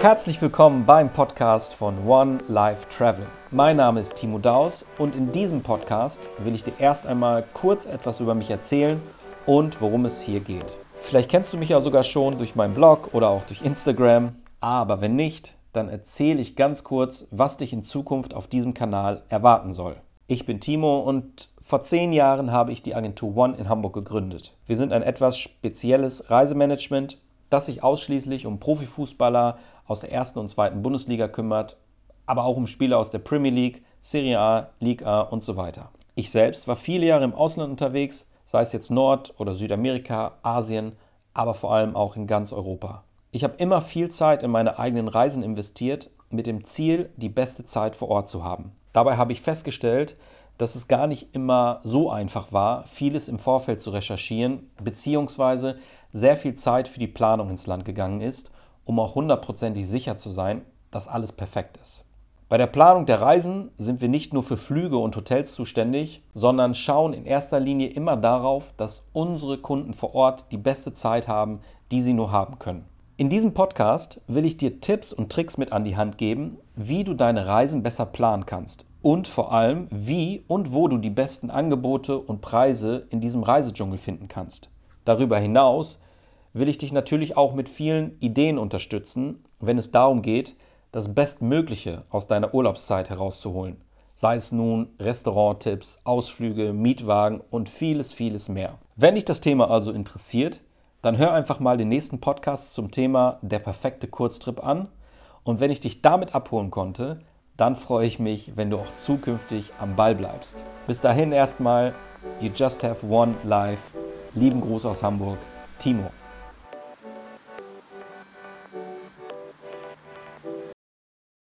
Herzlich willkommen beim Podcast von One Life Travel. Mein Name ist Timo Daus und in diesem Podcast will ich dir erst einmal kurz etwas über mich erzählen und worum es hier geht. Vielleicht kennst du mich ja sogar schon durch meinen Blog oder auch durch Instagram, aber wenn nicht, dann erzähle ich ganz kurz, was dich in Zukunft auf diesem Kanal erwarten soll. Ich bin Timo und vor zehn Jahren habe ich die Agentur One in Hamburg gegründet. Wir sind ein etwas spezielles Reisemanagement, das sich ausschließlich um Profifußballer aus der ersten und zweiten Bundesliga kümmert, aber auch um Spieler aus der Premier League, Serie A, Liga A und so weiter. Ich selbst war viele Jahre im Ausland unterwegs, sei es jetzt Nord- oder Südamerika, Asien, aber vor allem auch in ganz Europa. Ich habe immer viel Zeit in meine eigenen Reisen investiert, mit dem Ziel, die beste Zeit vor Ort zu haben. Dabei habe ich festgestellt, dass es gar nicht immer so einfach war, vieles im Vorfeld zu recherchieren, beziehungsweise sehr viel Zeit für die Planung ins Land gegangen ist, um auch hundertprozentig sicher zu sein, dass alles perfekt ist. Bei der Planung der Reisen sind wir nicht nur für Flüge und Hotels zuständig, sondern schauen in erster Linie immer darauf, dass unsere Kunden vor Ort die beste Zeit haben, die sie nur haben können. In diesem Podcast will ich dir Tipps und Tricks mit an die Hand geben, wie du deine Reisen besser planen kannst und vor allem, wie und wo du die besten Angebote und Preise in diesem Reisedschungel finden kannst. Darüber hinaus will ich dich natürlich auch mit vielen Ideen unterstützen, wenn es darum geht, das Bestmögliche aus deiner Urlaubszeit herauszuholen. Sei es nun Restauranttipps, Ausflüge, Mietwagen und vieles, vieles mehr. Wenn dich das Thema also interessiert, dann hör einfach mal den nächsten Podcast zum Thema der perfekte Kurztrip an. Und wenn ich dich damit abholen konnte, dann freue ich mich, wenn du auch zukünftig am Ball bleibst. Bis dahin erstmal, you just have one life. Lieben Gruß aus Hamburg, Timo.